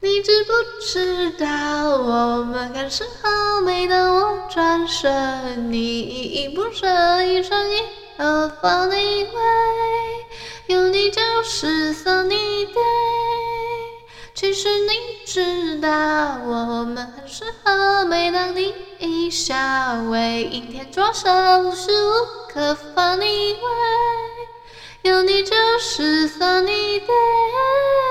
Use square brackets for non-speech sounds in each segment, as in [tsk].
你知不知道我们很适合，每当我转身，你依依不舍，一双眼和 Funny way，有你就是 Sunny day。其实你知道我们很适合，每当你一笑，为阴天着手，无时无刻 Funny way，有你就是 Sunny day。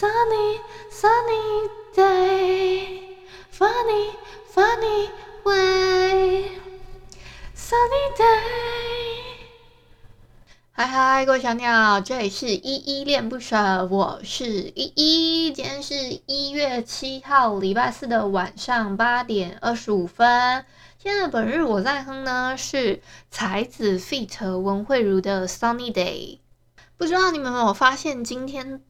Sunny, sunny day, funny, funny way, sunny day。嗨嗨，各位小鸟，这里是依依恋不舍，我是依依。今天是一月七号，礼拜四的晚上八点二十五分。今天的本日我在哼呢，是才子 feat. 文慧如的 Sunny Day。不知道你们有没有发现今天？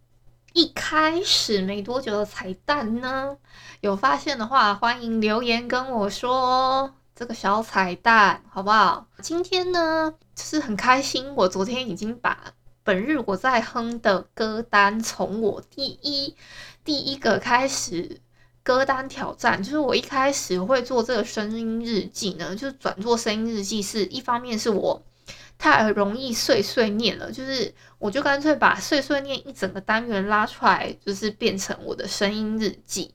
一开始没多久的彩蛋呢，有发现的话，欢迎留言跟我说这个小彩蛋好不好？今天呢，就是很开心，我昨天已经把本日我在哼的歌单从我第一第一个开始歌单挑战，就是我一开始会做这个声音日记呢，就是转做声音日记是一方面是我。太容易碎碎念了，就是我就干脆把碎碎念一整个单元拉出来，就是变成我的声音日记，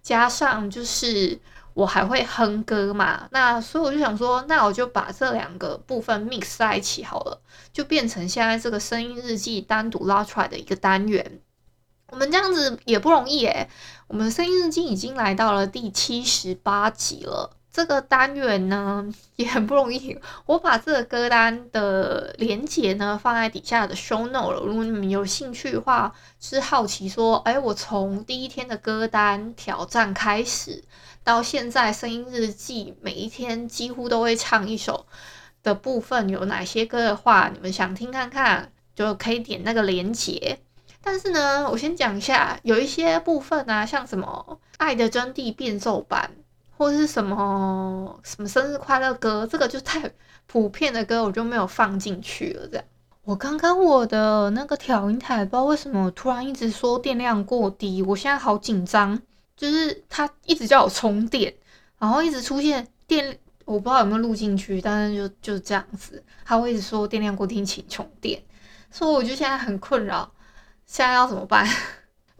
加上就是我还会哼歌嘛，那所以我就想说，那我就把这两个部分 mix 在一起好了，就变成现在这个声音日记单独拉出来的一个单元。我们这样子也不容易诶，我们声音日记已经来到了第七十八集了。这个单元呢也很不容易，我把这个歌单的连接呢放在底下的 show note 了。如果你们有兴趣的话，是好奇说，哎，我从第一天的歌单挑战开始，到现在声音日记每一天几乎都会唱一首的部分有哪些歌的话，你们想听看看，就可以点那个连接。但是呢，我先讲一下，有一些部分啊，像什么《爱的真谛》变奏版。或者是什么什么生日快乐歌，这个就太普遍的歌，我就没有放进去了。这样，我刚刚我的那个调音台，不知道为什么突然一直说电量过低，我现在好紧张。就是它一直叫我充电，然后一直出现电，我不知道有没有录进去，但是就就这样子，它会一直说电量过低，请充电。所以我就现在很困扰，现在要怎么办？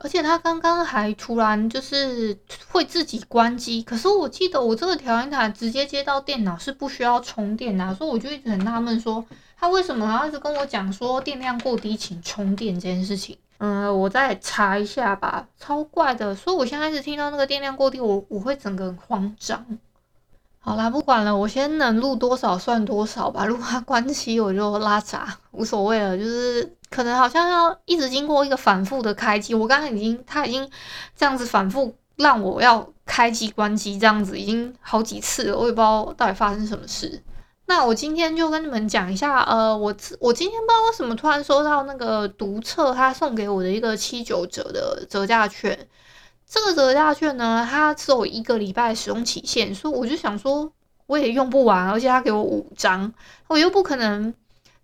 而且他刚刚还突然就是会自己关机，可是我记得我这个调音台直接接到电脑是不需要充电的，所以我就一直很纳闷说他为什么要一直跟我讲说电量过低请充电这件事情。嗯，我再查一下吧，超怪的，所以我现在一直听到那个电量过低，我我会整个很慌张。好啦，不管了，我先能录多少算多少吧。如果它关机，我就拉闸，[laughs] 无所谓了。就是可能好像要一直经过一个反复的开机。我刚刚已经，它已经这样子反复让我要开机关机，这样子已经好几次了。我也不知道到底发生什么事。那我今天就跟你们讲一下，呃，我我今天不知道为什么突然收到那个读册，他送给我的一个七九折的折价券。这个折价券呢，它只有一个礼拜使用期限，所以我就想说，我也用不完，而且它给我五张，我又不可能，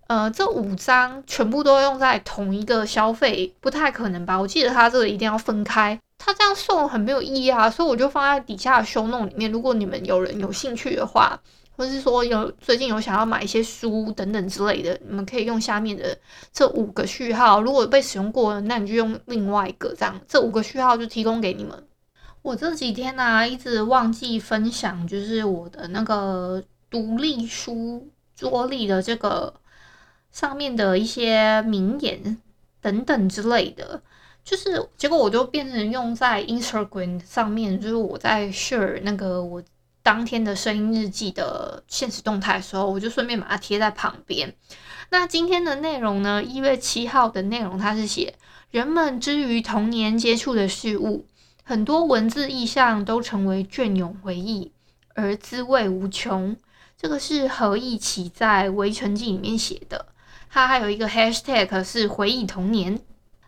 呃，这五张全部都用在同一个消费，不太可能吧？我记得它这个一定要分开，它这样送很没有意义啊，所以我就放在底下的 show note 里面，如果你们有人有兴趣的话。或是说有最近有想要买一些书等等之类的，你们可以用下面的这五个序号。如果被使用过了，那你就用另外一个这样。这五个序号就提供给你们。我这几天呢、一直忘记分享，就是我的那个独立书桌立的这个上面的一些名言等等之类的，就是结果我就变成用在 Instagram 上面，就是我在 share 那个我。当天的声音日记的现实动态的时候，我就顺便把它贴在旁边。那今天的内容呢？一月七号的内容，它是写人们之于童年接触的事物，很多文字意象都成为隽永回忆，而滋味无穷。这个是何义奇在《围城记》里面写的，它还有一个 hashtag 是回忆童年。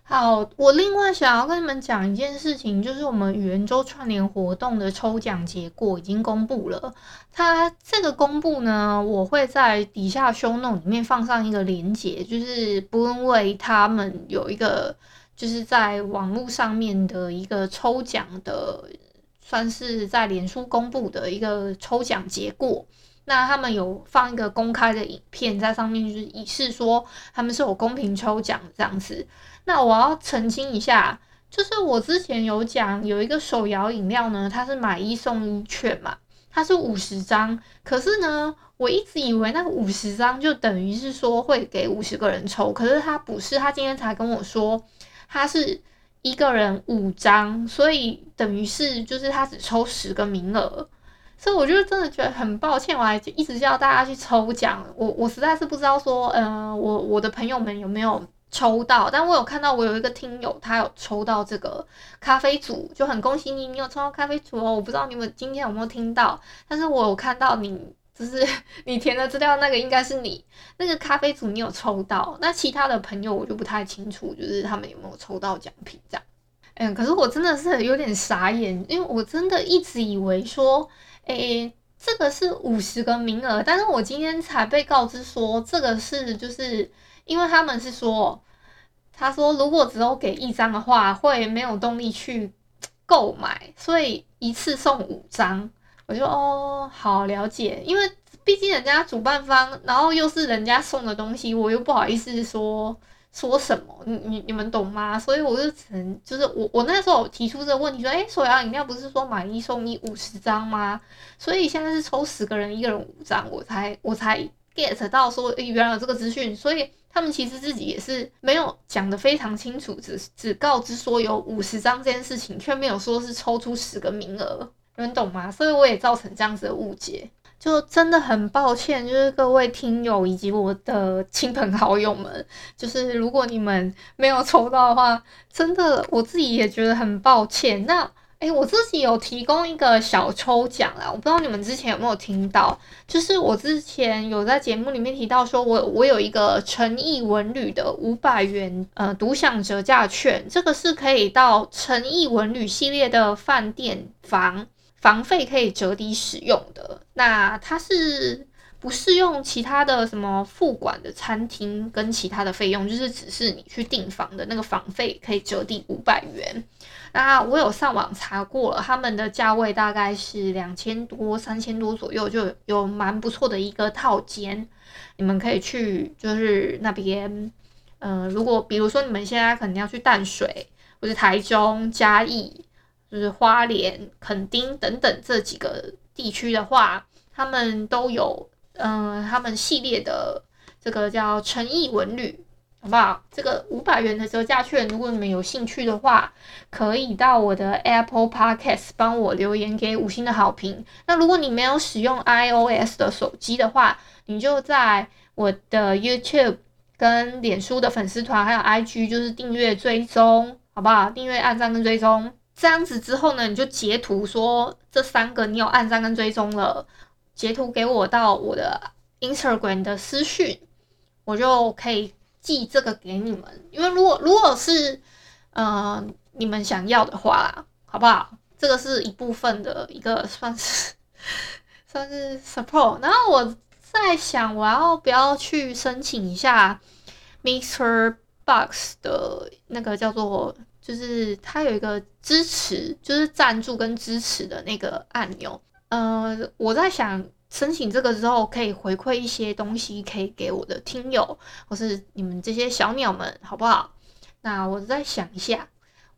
好，我另外想要跟你们讲一件事情，就是我们语言周串联活动的抽奖结果已经公布了。它这个公布呢，我会在底下 show note 里面放上一个链接，就是不因为他们有一个就是在网络上面的一个抽奖的，算是在脸书公布的一个抽奖结果。那他们有放一个公开的影片在上面，就是以示说他们是有公平抽奖这样子。那我要澄清一下，就是我之前有讲有一个手摇饮料呢，它是买一送一券嘛，它是五十张。可是呢，我一直以为那个五十张就等于是说会给五十个人抽，可是他不是，他今天才跟我说他是一个人五张，所以等于是就是他只抽十个名额。所以我就真的觉得很抱歉，我还一直叫大家去抽奖，我我实在是不知道说，嗯、呃，我我的朋友们有没有抽到，但我有看到我有一个听友他有抽到这个咖啡组，就很恭喜你，你有抽到咖啡组哦。我不知道你们今天有没有听到，但是我有看到你，就是 [laughs] 你填的资料那个应该是你那个咖啡组你有抽到，那其他的朋友我就不太清楚，就是他们有没有抽到奖品这样。嗯，可是我真的是有点傻眼，因为我真的一直以为说。诶，这个是五十个名额，但是我今天才被告知说，这个是就是因为他们是说，他说如果只有给一张的话，会没有动力去 [tsk] 购买，所以一次送五张。我就哦，好了解，因为毕竟人家主办方，然后又是人家送的东西，我又不好意思说。说什么？你你你们懂吗？所以我就只能就是我我那时候提出这个问题说，诶，手摇饮料不是说买一送一五十张吗？所以现在是抽十个人，一个人五张，我才我才 get 到说，诶，原来有这个资讯。所以他们其实自己也是没有讲得非常清楚，只只告知说有五十张这件事情，却没有说是抽出十个名额，你们懂吗？所以我也造成这样子的误解。就真的很抱歉，就是各位听友以及我的亲朋好友们，就是如果你们没有抽到的话，真的我自己也觉得很抱歉。那诶，我自己有提供一个小抽奖啦，我不知道你们之前有没有听到，就是我之前有在节目里面提到说我，我有一个诚毅文旅的五百元呃独享折价券，这个是可以到诚毅文旅系列的饭店房。房费可以折抵使用的，那它是不适用其他的什么付管的餐厅跟其他的费用，就是只是你去订房的那个房费可以折抵五百元。那我有上网查过了，他们的价位大概是两千多、三千多左右，就有蛮不错的一个套间，你们可以去就是那边，呃，如果比如说你们现在可能要去淡水或者台中、嘉义。就是花莲、垦丁等等这几个地区的话，他们都有嗯、他们系列的这个叫诚毅文旅，好不好？这个五百元的折价券，如果你们有兴趣的话，可以到我的 Apple Podcast 帮我留言给五星的好评。那如果你没有使用 iOS 的手机的话，你就在我的 YouTube 跟脸书的粉丝团还有 IG，就是订阅追踪，好不好？订阅、按赞跟追踪。这样子之后呢，你就截图说这三个你有按赞跟追踪了，截图给我到我的 Instagram 的私讯，我就可以寄这个给你们。因为如果如果是呃你们想要的话啦，好不好？这个是一部分的一个算是 [laughs] 算是 support。然后我在想，我要不要去申请一下 Mixer Box 的那个叫做。就是它有一个支持，就是赞助跟支持的那个按钮。呃，我在想申请这个之后，可以回馈一些东西，可以给我的听友，或是你们这些小鸟们，好不好？那我再想一下，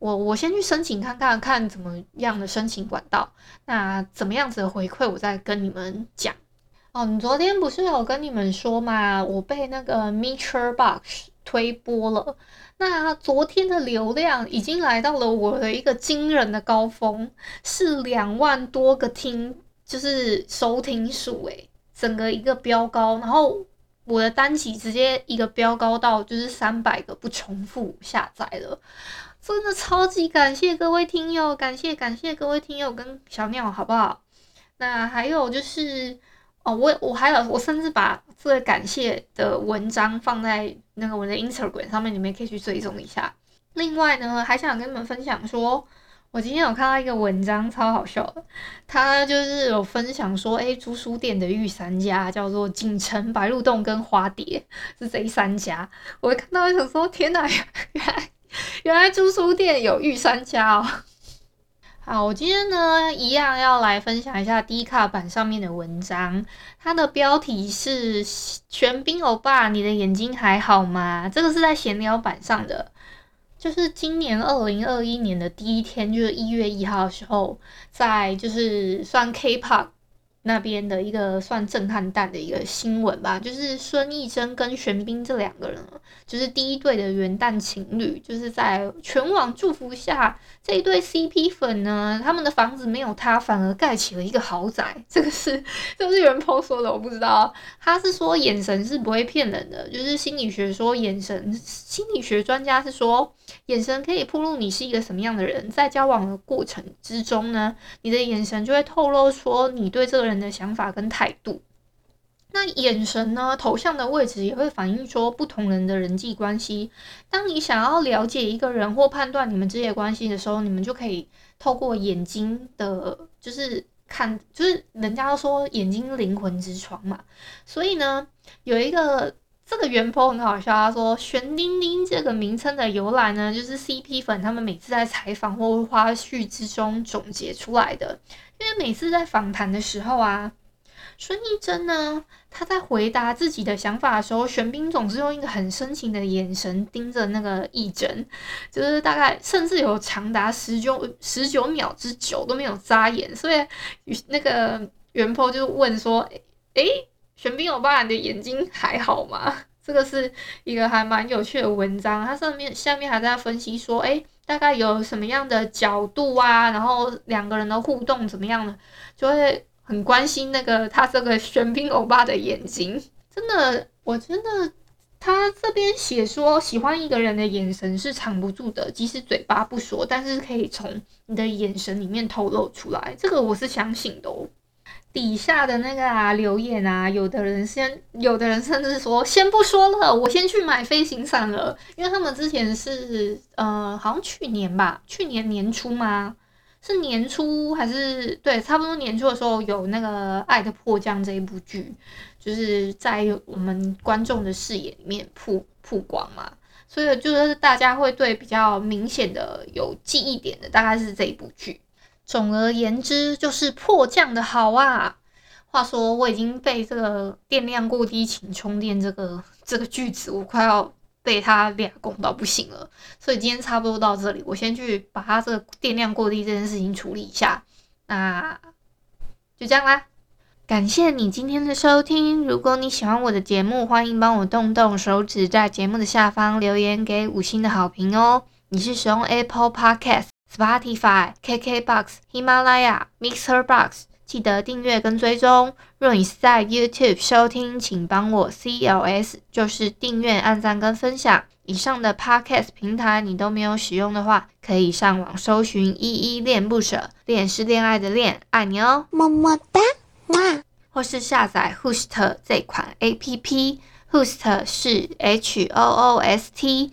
我我先去申请看看，看怎么样的申请管道。那怎么样子的回馈，我再跟你们讲。哦，你昨天不是有跟你们说吗？我被那个 Meterbox 推播了。那昨天的流量已经来到了我的一个惊人的高峰，是两万多个听，就是收听数诶，整个一个飙高。然后我的单集直接一个飙高到就是三百个不重复下载了，真的超级感谢各位听友，感谢感谢各位听友跟小鸟，好不好？那还有就是哦，我我还有我甚至把这个感谢的文章放在那个我的 Instagram 上面，你们可以去追踪一下。另外呢，还想跟你们分享说，我今天有看到一个文章，超好笑的。他就是有分享说，诶，租书店的御三家叫做锦城、白鹿洞跟花蝶，是这三家。我看到想说，天哪，[laughs] 原来原来租书店有御三家哦。好，我今天呢，一样要来分享一下 D 卡版上面的文章，它的标题是“玄彬欧巴，你的眼睛还好吗？”这个是在闲聊版上的。就是今年二零二一年的第一天，就是一月一号的时候，在就是算 K-pop 那边的一个算震撼弹的一个新闻吧，就是孙艺珍跟玄彬这两个人，就是第一对的元旦情侣，就是在全网祝福下，这一对 CP 粉呢，他们的房子没有塌，反而盖起了一个豪宅。这个是 [laughs] 这是原 po 说的，我不知道，他是说眼神是不会骗人的，就是心理学说眼神，心理学专家是说。眼神可以铺露你是一个什么样的人，在交往的过程之中呢，你的眼神就会透露说你对这个人的想法跟态度。那眼神呢，头像的位置也会反映说不同人的人际关系。当你想要了解一个人或判断你们之间关系的时候，你们就可以透过眼睛的，就是看，就是人家都说眼睛灵魂之窗嘛。所以呢，有一个。这个原 po 很好笑，他说“玄彬彬”这个名称的由来呢，就是 CP 粉他们每次在采访或花絮之中总结出来的。因为每次在访谈的时候啊，孙艺珍呢，他在回答自己的想法的时候，玄彬总是用一个很深情的眼神盯着那个艺珍，就是大概甚至有长达十九十九秒之久都没有眨眼，所以那个原 po 就问说：“诶。”玄彬欧巴，你的眼睛还好吗？这个是一个还蛮有趣的文章，它上面下面还在分析说，诶，大概有什么样的角度啊，然后两个人的互动怎么样呢，就会很关心那个他这个玄彬欧巴的眼睛。真的，我真的，他这边写说，喜欢一个人的眼神是藏不住的，即使嘴巴不说，但是可以从你的眼神里面透露出来。这个我是相信的哦。底下的那个啊留言啊，有的人先，有的人甚至说先不说了，我先去买飞行伞了，因为他们之前是呃，好像去年吧，去年年初吗？是年初还是对，差不多年初的时候有那个《爱的迫降》这一部剧，就是在我们观众的视野里面曝曝光嘛，所以就是大家会对比较明显的有记忆点的，大概是这一部剧。总而言之，就是迫降的好啊。话说，我已经被这个电量过低请充电这个这个句子，我快要被他俩拱到不行了。所以今天差不多到这里，我先去把他这个电量过低这件事情处理一下。那就这样啦，感谢你今天的收听。如果你喜欢我的节目，欢迎帮我动动手指，在节目的下方留言给五星的好评哦。你是使用 Apple Podcast？Podcast？Spotify、KKBox、喜马拉雅、Mixer Box，记得订阅跟追踪。若你是在 YouTube 收听，请帮我 CLS，就是订阅、按赞跟分享。以上的 Podcast 平台你都没有使用的话，可以上网搜寻“依依恋不舍”，恋是恋爱的恋，爱你哦，么么哒，哇！或是下载 Hoost 这款 APP，Hoost 是 H O O S T。